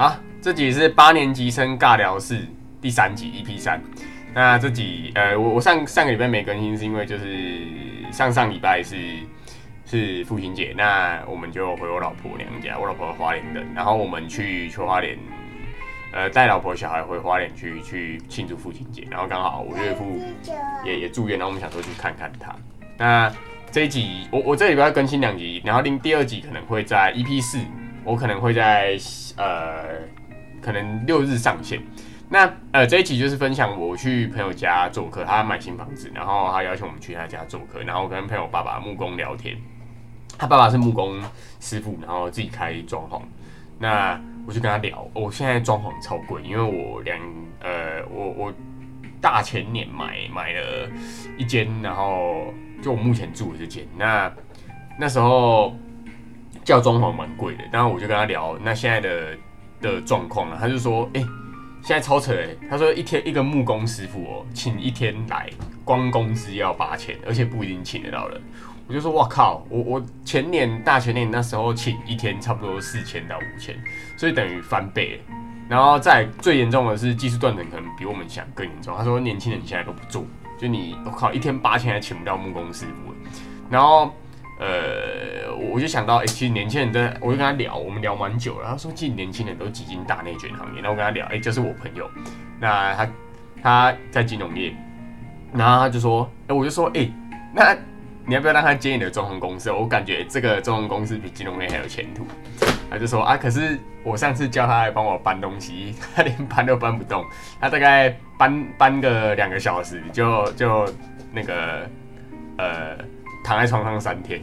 好，这集是八年级生尬聊室第三集 EP 三。那这集呃，我我上上个礼拜没更新，是因为就是上上礼拜是是父亲节，那我们就回我老婆娘家，我老婆花莲的，然后我们去去花莲，呃，带老婆小孩回花莲去去庆祝父亲节，然后刚好我岳父也也住院，然后我们想说去看看他。那这一集我我这礼拜要更新两集，然后另第二集可能会在 EP 四，我可能会在呃可能六日上线。那呃这一集就是分享我去朋友家做客，他买新房子，然后他邀请我们去他家做客，然后跟朋友爸爸木工聊天。他爸爸是木工师傅，然后自己开装潢。那我就跟他聊，我现在装潢超贵，因为我两呃我我大前年买买了一间，然后就我目前住的这间，那那时候叫装潢蛮贵的，然后我就跟他聊那现在的的状况了，他就说，哎。现在超扯哎！他说一天一个木工师傅哦，请一天来，光工资要八千，而且不一定请得到人。我就说哇靠！我我前年大前年那时候请一天差不多四千到五千，所以等于翻倍。然后再最严重的是技术断层，可能比我们想更严重。他说年轻人现在都不做，就你我靠一天八千还请不到木工师傅。然后。呃，我就想到，哎，其实年轻人的，我就跟他聊，我们聊蛮久了。他说，其实年轻人都挤进大内卷行业。然后我跟他聊，哎，就是我朋友，那他他在金融业，然后他就说，哎，我就说，哎，那你要不要让他接你的装潢公司？我感觉这个装潢公司比金融业还有前途。他就说，啊，可是我上次叫他来帮我搬东西，他连搬都搬不动，他大概搬搬个两个小时，就就那个呃。躺在床上三天，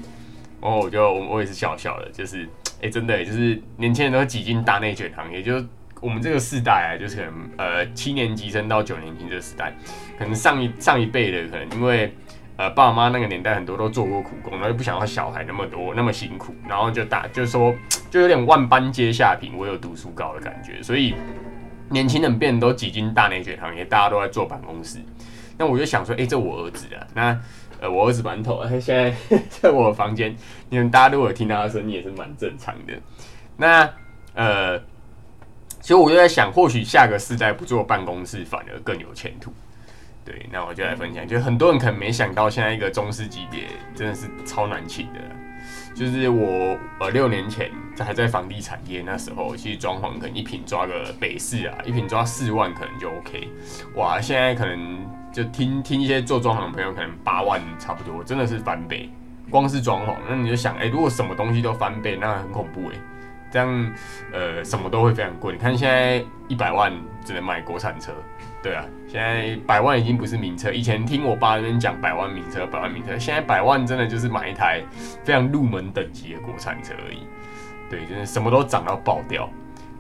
然后我就我也是笑笑的，就是哎，真的就是年轻人都挤进大内卷行业，就是我们这个世代啊，就是可能呃七年级生到九年级这个时代，可能上一上一辈的可能因为呃爸妈妈那个年代很多都做过苦工，然后又不想要小孩那么多那么辛苦，然后就大就是说就有点万般皆下品，我有读书高的感觉，所以年轻人变都挤进大内卷行业，大家都在坐办公室，那我就想说，哎，这我儿子啊，那。我儿子馒头，他 现在在我房间。你们大家如果听到他声音，也是蛮正常的。那呃，其实我就在想，或许下个世代不做办公室，反而更有前途。对，那我就来分享，就很多人可能没想到，现在一个中师级别真的是超难请的。就是我呃六年前还在房地产业那时候，其实装潢可能一平抓个北市啊，一平抓四万可能就 OK。哇，现在可能。就听听一些做装潢的朋友，可能八万差不多，真的是翻倍。光是装潢，那你就想，哎，如果什么东西都翻倍，那很恐怖哎。这样，呃，什么都会非常贵。你看现在一百万只能买国产车，对啊，现在百万已经不是名车。以前听我爸那边讲百万名车，百万名车，现在百万真的就是买一台非常入门等级的国产车而已。对，就是什么都涨到爆掉。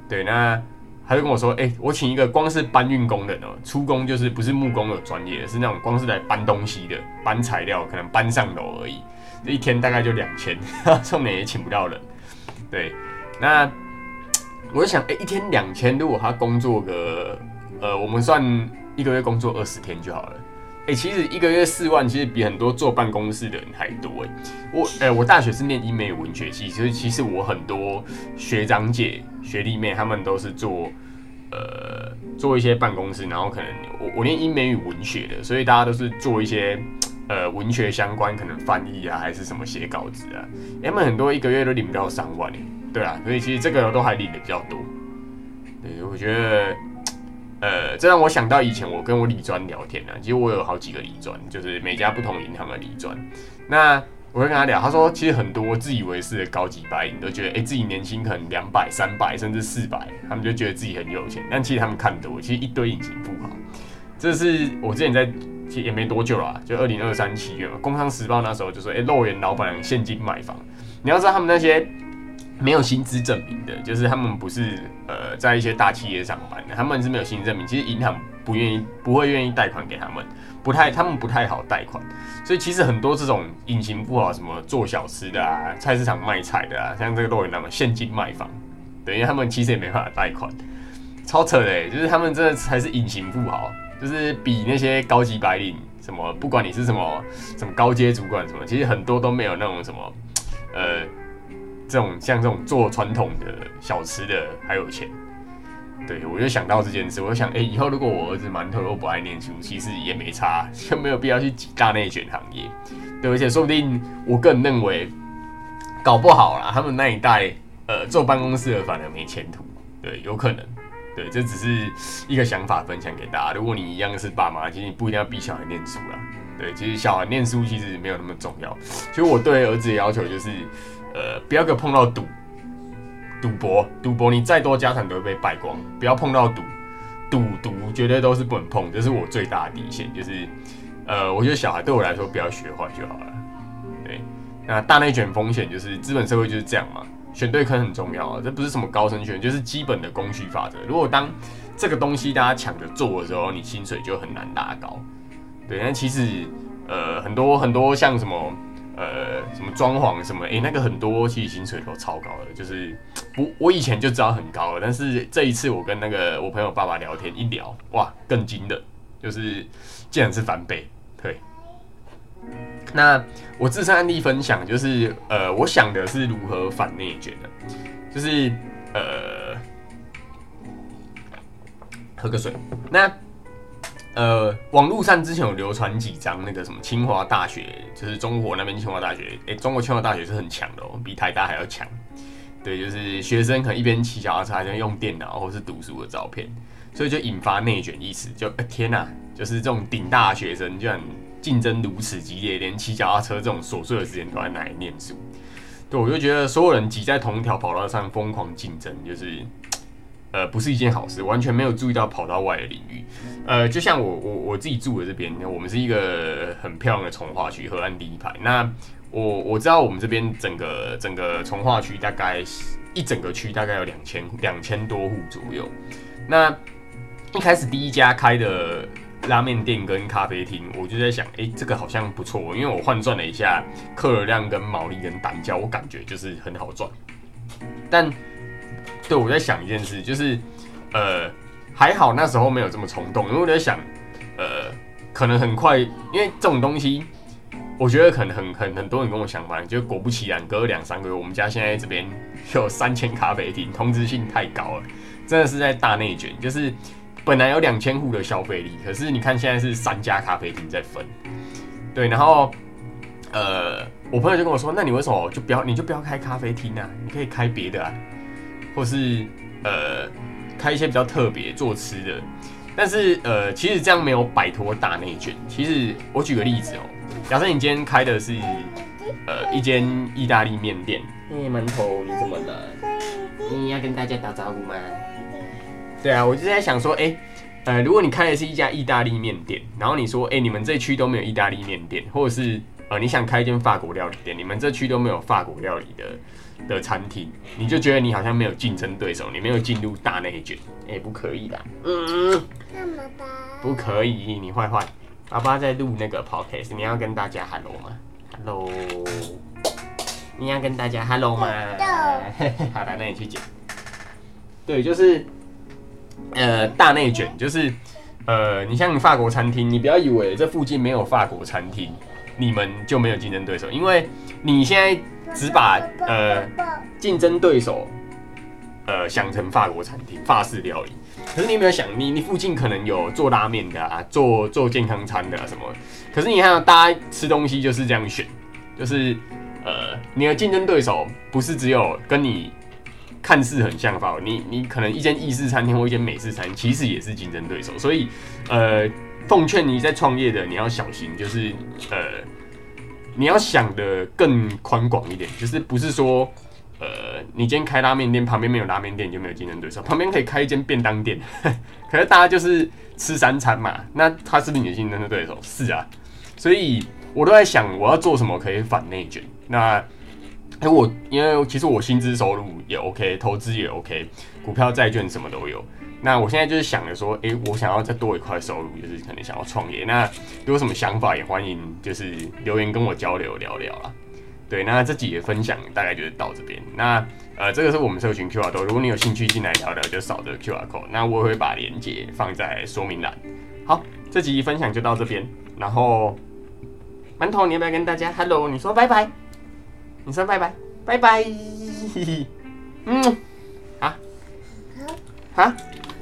对，那。他就跟我说：“哎，我请一个光是搬运工人哦，出工就是不是木工的专业，是那种光是来搬东西的，搬材料，可能搬上楼而已，一天大概就两千，重点也请不到人。对，那我就想，哎，一天两千，如果他工作个，呃，我们算一个月工作二十天就好了。哎，其实一个月四万，其实比很多坐办公室的人还多。哎，我，哎，我大学是念英美文学系，所以其实我很多学长姐。”学弟妹他们都是做，呃，做一些办公室，然后可能我我念英美语文学的，所以大家都是做一些呃文学相关，可能翻译啊，还是什么写稿子啊，他们很多一个月都领不到三万，对啊，所以其实这个都还领的比较多。对，我觉得，呃，这让我想到以前我跟我理专聊天啊，其实我有好几个理专，就是每家不同银行的理专，那。我会跟他聊，他说其实很多自以为是的高级白领都觉得，哎，自己年薪可能两百、三百，甚至四百，他们就觉得自己很有钱。但其实他们看多，其实一堆隐形富豪。这是我之前在，其实也没多久啦，就二零二三七月嘛，《工商时报》那时候就说，哎，肉眼老板现金买房。你要知道，他们那些没有薪资证明的，就是他们不是呃在一些大企业上班的，他们是没有薪资证明，其实银行不愿意，不会愿意贷款给他们。不太，他们不太好贷款，所以其实很多这种隐形富豪，什么做小吃的啊，菜市场卖菜的啊，像这个洛云他们现金卖房，等于他们其实也没办法贷款，超扯的，就是他们真的才是隐形富豪，就是比那些高级白领，什么不管你是什么什么高阶主管什么，其实很多都没有那种什么，呃，这种像这种做传统的小吃的还有钱，对我就想到这件事，我就想，哎，以后如果我儿子馒头又不爱念书，其实也没差，就没有必要去挤大内卷行业。对，而且说不定我个人认为，搞不好啦，他们那一代，呃，坐办公室的反而没前途。对，有可能。对，这只是一个想法分享给大家。如果你一样是爸妈，其实你不一定要逼小孩念书啦。对，其实小孩念书其实没有那么重要。其实我对儿子的要求就是，呃，不要给碰到赌，赌博，赌博你再多家产都会被败光，不要碰到赌，赌毒绝对都是不能碰，这是我最大的底线。就是，呃，我觉得小孩对我来说不要学坏就好了。对，那大内卷风险就是资本社会就是这样嘛。选对坑很重要啊，这不是什么高深选，就是基本的供需法则。如果当这个东西大家抢着做的时候，你薪水就很难拉高。对，但其实呃很多很多像什么呃什么装潢什么，诶，那个很多其实薪水都超高的，就是 我我以前就知道很高了，但是这一次我跟那个我朋友爸爸聊天一聊，哇，更惊的，就是竟然是翻倍，对。那我自身案例分享就是，呃，我想的是如何反内卷的，就是呃，喝个水。那呃，网络上之前有流传几张那个什么清华大学，就是中国那边清华大学，哎，中国清华大学是很强的哦，比台大还要强。对，就是学生可能一边骑脚踏车，一边用电脑或是读书的照片，所以就引发内卷意识。就天哪，就是这种顶大学生居然。竞争如此激烈，连骑脚踏车这种琐碎的时间都在拿来念书，对我就觉得所有人挤在同一条跑道上疯狂竞争，就是呃不是一件好事。完全没有注意到跑道外的领域。呃，就像我我我自己住的这边，我们是一个很漂亮的从化区，河岸第一排。那我我知道我们这边整个整个从化区大概一整个区大概有两千两千多户左右。那一开始第一家开的。拉面店跟咖啡厅，我就在想，哎，这个好像不错，因为我换算了一下客流量跟毛利跟单价，我感觉就是很好赚。但对我在想一件事，就是呃，还好那时候没有这么冲动，因为我在想，呃，可能很快，因为这种东西，我觉得可能很很很多人跟我想法，就果不其然，隔了两三个月，我们家现在这边 有三千咖啡厅，通知性太高了，真的是在大内卷，就是。本来有两千户的消费力，可是你看现在是三家咖啡厅在分，对，然后呃，我朋友就跟我说，那你为什么就不要，你就不要开咖啡厅啊？你可以开别的啊，或是呃，开一些比较特别做吃的。但是呃，其实这样没有摆脱大内卷。其实我举个例子哦，假设你今天开的是呃一间意大利面店，哎，馒头你怎么了？你要跟大家打招呼吗？对啊，我就在想说，哎，呃，如果你开的是一家意大利面店，然后你说，哎，你们这区都没有意大利面店，或者是呃，你想开一间法国料理店，你们这区都没有法国料理的的餐厅，你就觉得你好像没有竞争对手，你没有进入大内卷，哎，不可以的，嗯，不可以，你坏坏，爸爸在录那个 podcast，你要跟大家 hello 吗？hello，你要跟大家 hello 吗？好的，那你去剪。对，就是。呃，大内卷就是，呃，你像法国餐厅，你不要以为这附近没有法国餐厅，你们就没有竞争对手，因为你现在只把呃竞争对手呃想成法国餐厅、法式料理，可是你有没有想，你你附近可能有做拉面的啊，做做健康餐的啊什么，可是你看大家吃东西就是这样选，就是呃你的竞争对手不是只有跟你。看似很像法，你你可能一间意式餐厅或一间美式餐厅，其实也是竞争对手。所以，呃，奉劝你在创业的你要小心，就是呃，你要想的更宽广一点，就是不是说，呃，你今天开拉面店，旁边没有拉面店就没有竞争对手，旁边可以开一间便当店，可是大家就是吃三餐嘛，那他是不是你的竞争对手？是啊，所以我都在想，我要做什么可以反内卷？那。哎，我因为其实我薪资收入也 OK，投资也 OK，股票、债券什么都有。那我现在就是想着说，哎，我想要再多一块收入，就是可能想要创业。那有什么想法也欢迎，就是留言跟我交流聊聊啦。对，那这集的分享大概就是到这边。那呃，这个是我们社群 QR code，如果你有兴趣进来聊聊，就扫这个 QR code。那我也会把链接放在说明栏。好，这集分享就到这边。然后馒头，你要不要跟大家 Hello？你说拜拜。你说拜拜，拜拜，嗯，好，好。